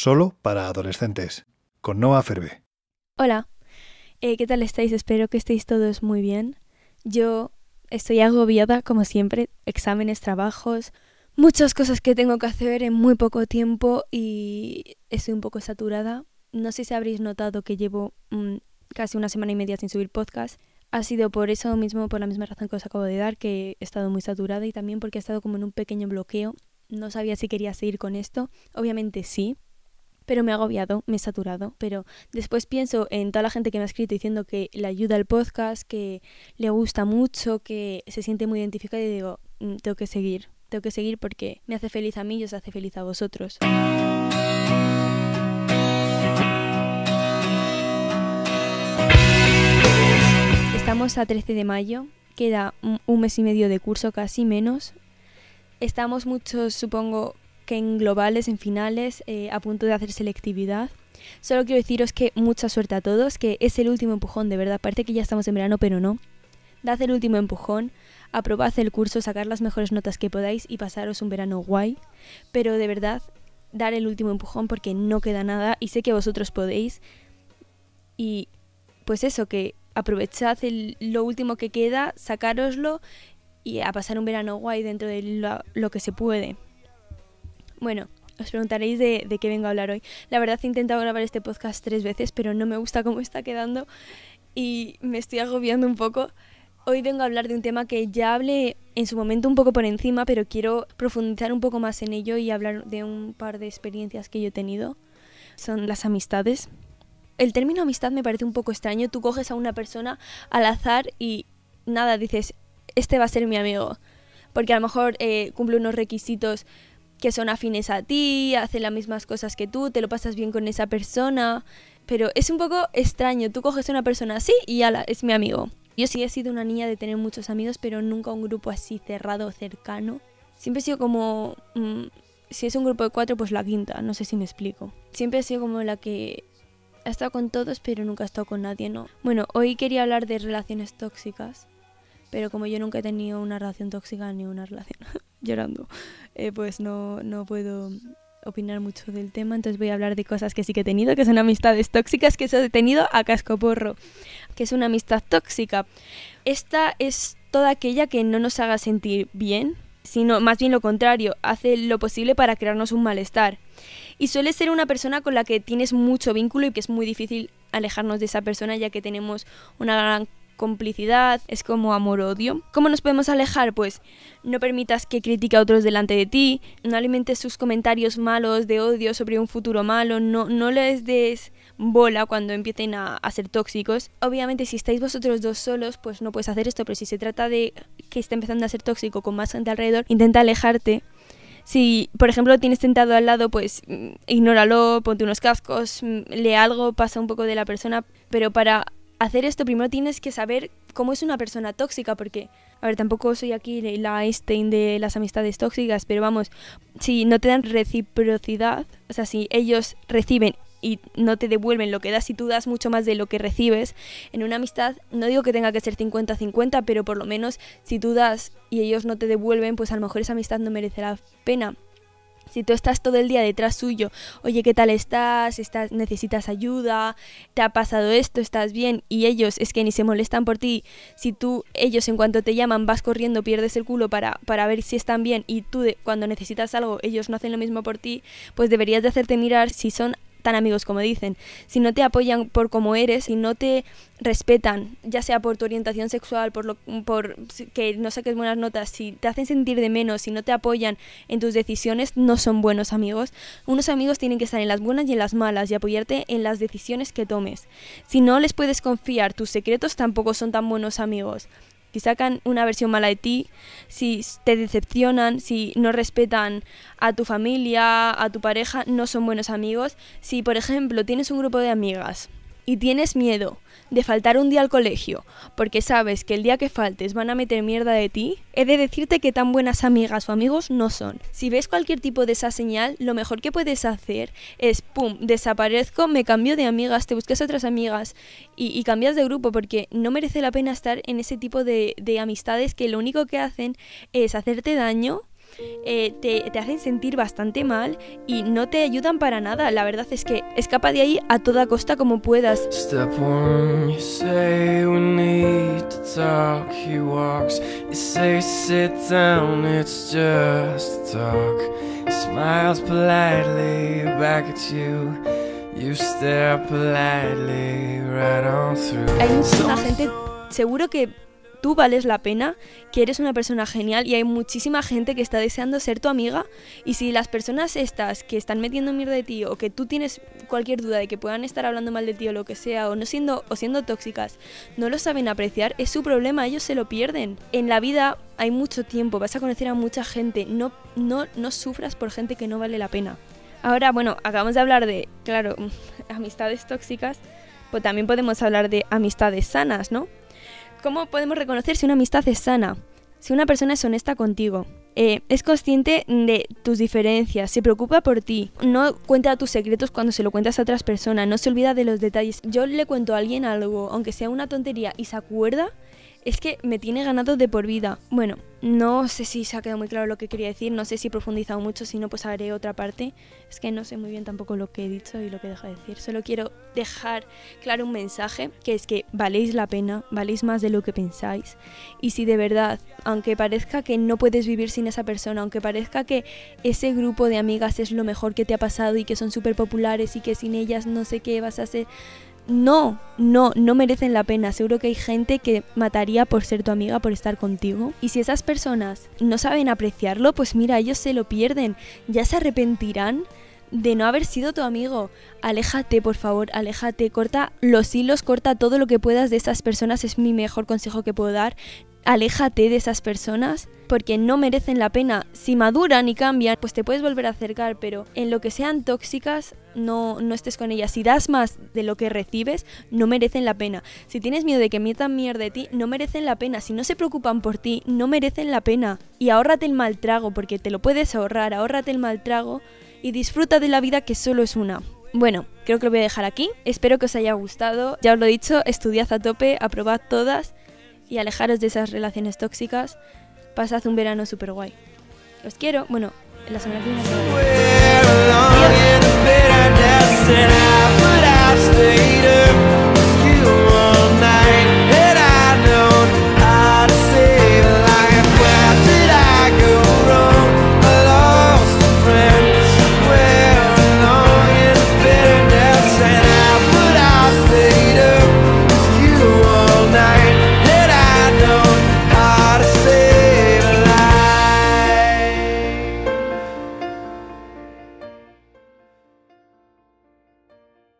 solo para adolescentes, con Noah Ferbe. Hola, eh, ¿qué tal estáis? Espero que estéis todos muy bien. Yo estoy agobiada, como siempre, exámenes, trabajos, muchas cosas que tengo que hacer en muy poco tiempo y estoy un poco saturada. No sé si habréis notado que llevo mm, casi una semana y media sin subir podcast. Ha sido por eso mismo, por la misma razón que os acabo de dar, que he estado muy saturada y también porque he estado como en un pequeño bloqueo. No sabía si quería seguir con esto. Obviamente sí, pero me ha agobiado, me he saturado. Pero después pienso en toda la gente que me ha escrito diciendo que le ayuda el podcast, que le gusta mucho, que se siente muy identificada y digo, mm, tengo que seguir, tengo que seguir porque me hace feliz a mí y os hace feliz a vosotros. Estamos a 13 de mayo, queda un mes y medio de curso, casi menos. Estamos muchos, supongo, en globales, en finales, eh, a punto de hacer selectividad. Solo quiero deciros que mucha suerte a todos, que es el último empujón, de verdad. Parece que ya estamos en verano, pero no. Dad el último empujón, aprobad el curso, sacar las mejores notas que podáis y pasaros un verano guay. Pero de verdad, dar el último empujón porque no queda nada y sé que vosotros podéis. Y pues eso, que aprovechad lo último que queda, sacároslo y a pasar un verano guay dentro de lo, que se puede. Bueno, os preguntaréis de, qué vengo a hablar hoy. La verdad he intentado grabar este podcast tres veces, pero no me gusta cómo está quedando y me estoy agobiando un poco. Hoy vengo a hablar de un tema que ya hablé en su momento un poco por encima, pero quiero profundizar un poco más en ello y hablar de un par de experiencias que yo he tenido. Son las amistades el término amistad me parece un poco extraño. Tú coges a una persona al azar y nada, dices, este va a ser mi amigo. Porque a lo mejor eh, cumple unos requisitos que son afines a ti, hace las mismas cosas que tú, te lo pasas bien con esa persona. Pero es un poco extraño. Tú coges a una persona así y ala, es mi amigo. Yo sí he sido una niña de tener muchos amigos, pero nunca un grupo así cerrado, cercano. Siempre he sido como... Mm, si es un grupo de cuatro, pues la quinta, no sé si me explico. Siempre he sido como la que he estado con todos, pero nunca he estado con nadie, ¿no? Bueno, hoy quería hablar de relaciones tóxicas, pero como yo nunca he tenido una relación tóxica ni una relación llorando, eh, pues no, no puedo opinar mucho del tema, entonces voy a hablar de cosas que sí que he tenido, que son amistades tóxicas que he tenido a cascoporro, que es una amistad tóxica. Esta es toda aquella que no nos haga sentir bien, sino más bien lo contrario, hace lo posible para crearnos un malestar y suele ser una persona con la que tienes mucho vínculo y que es muy difícil alejarnos de esa persona ya que tenemos una gran complicidad, es como amor-odio. ¿Cómo nos podemos alejar? Pues no permitas que critique a otros delante de ti, no alimentes sus comentarios malos de odio sobre un futuro malo, no, no les des bola cuando empiecen a, ser tóxicos. Obviamente si estáis vosotros dos solos, pues no puedes hacer esto, pero si se trata de que está empezando a ser tóxico con más gente alrededor, intenta alejarte si, por ejemplo, tienes tentado al lado, pues mm, ignóralo, ponte unos cascos, mm, lee algo, pasa un poco de la persona. Pero para hacer esto, primero tienes que saber cómo es una persona tóxica, porque, a ver, tampoco soy aquí la Einstein de las amistades tóxicas, pero vamos, si no te dan reciprocidad, o sea, si ellos reciben y no te devuelven lo que das y tú das mucho más de lo que recibes, en una amistad no digo que tenga que ser 50-50, pero por lo menos si tú das y ellos no te devuelven, pues a lo mejor esa amistad no merece la pena. Si tú estás todo el día detrás suyo, oye, ¿qué tal estás? estás? ¿Necesitas ayuda? ¿Te ha pasado esto? ¿Estás bien? Y ellos es que ni se molestan por ti. Si tú, ellos en cuanto te llaman, vas corriendo, pierdes el culo para, para ver si están bien y tú cuando necesitas algo, ellos no hacen lo mismo por ti, pues deberías de hacerte mirar si son tan amigos como dicen, si no te apoyan por como eres, si no te respetan, ya sea por tu orientación sexual, por, lo, por que no saques buenas notas, si te hacen sentir de menos, si no te apoyan en tus decisiones, no son buenos amigos. Unos amigos tienen que estar en las buenas y en las malas y apoyarte en las decisiones que tomes. Si no les puedes confiar tus secretos, tampoco son tan buenos amigos si sacan una versión mala de ti, si te decepcionan, si no respetan a tu familia, a tu pareja, no son buenos amigos. Si, por ejemplo, tienes un grupo de amigas y tienes miedo de faltar un día al colegio porque sabes que el día que faltes van a meter mierda de ti, he de decirte que tan buenas amigas o amigos no son. Si ves cualquier tipo de esa señal, lo mejor que puedes hacer es, pum, desaparezco, me cambio de amigas, te buscas otras amigas y, cambias de grupo porque no merece la pena estar en ese tipo de, de amistades que lo único que hacen es hacerte daño eh, te, te, hacen sentir bastante mal y no te ayudan para nada. La verdad es que escapa de ahí a toda costa como puedas. Step one, you say we need to talk. He walks, you say sit down, it's just talk. He smiles politely back at you. You stare politely right on through. Hay muchísima gente, seguro que tú vales la pena, que eres una persona genial y hay muchísima gente que está deseando ser tu amiga y si las personas estas que están metiendo mierda de ti o que tú tienes cualquier duda de que puedan estar hablando mal de ti o lo que sea o no siendo o siendo tóxicas, no lo saben apreciar, es su problema, ellos se lo pierden. En la vida hay mucho tiempo, vas a conocer a mucha gente, no no no sufras por gente que no vale la pena. Ahora, bueno, acabamos de hablar de, claro, amistades tóxicas, pues también podemos hablar de amistades sanas, ¿no? ¿Cómo podemos reconocer si una amistad es sana? Si una persona es honesta contigo, eh, es consciente de tus diferencias, se preocupa por ti, no cuenta tus secretos cuando se lo cuentas a otras personas, no se olvida de los detalles. Yo le cuento a alguien algo, aunque sea una tontería, y se acuerda, es que me tiene ganado de por vida. Bueno, no sé si se ha quedado muy claro lo que quería decir, no sé si he profundizado mucho, si no pues haré otra parte. Es que no sé muy bien tampoco lo que he dicho y lo que dejo de decir. Solo quiero dejar claro un mensaje, que es que valéis la pena, valéis más de lo que pensáis. Y si de verdad, aunque parezca que no puedes vivir sin esa persona, aunque parezca que ese grupo de amigas es lo mejor que te ha pasado y que son súper populares y que sin ellas no sé qué vas a hacer no, no, no merecen la pena. Seguro que hay gente que mataría por ser tu amiga, por estar contigo. Y si esas personas no saben apreciarlo, pues mira, ellos se lo pierden. Ya se arrepentirán de no haber sido tu amigo. Aléjate, por favor, aléjate. Corta los hilos, corta todo lo que puedas de esas personas. Es mi mejor consejo que puedo dar aléjate de esas personas porque no merecen la pena. Si maduran y cambian, pues te puedes volver a acercar, pero en lo que sean tóxicas, no, no estés con ellas. Si das más de lo que recibes, no merecen la pena. Si tienes miedo de que metan mierda de ti, no merecen la pena. Si no se preocupan por ti, no merecen la pena. Y ahórrate el mal trago, porque te lo puedes ahorrar, ahórrate el mal trago y disfruta de la vida que solo es una. Bueno, creo que lo voy a dejar aquí. Espero que os haya gustado. Ya os lo he dicho, estudiad a tope, aprobad todas y alejaros de esas relaciones tóxicas. Pasad un verano súper guay. os quiero. Bueno, en la semana que viene.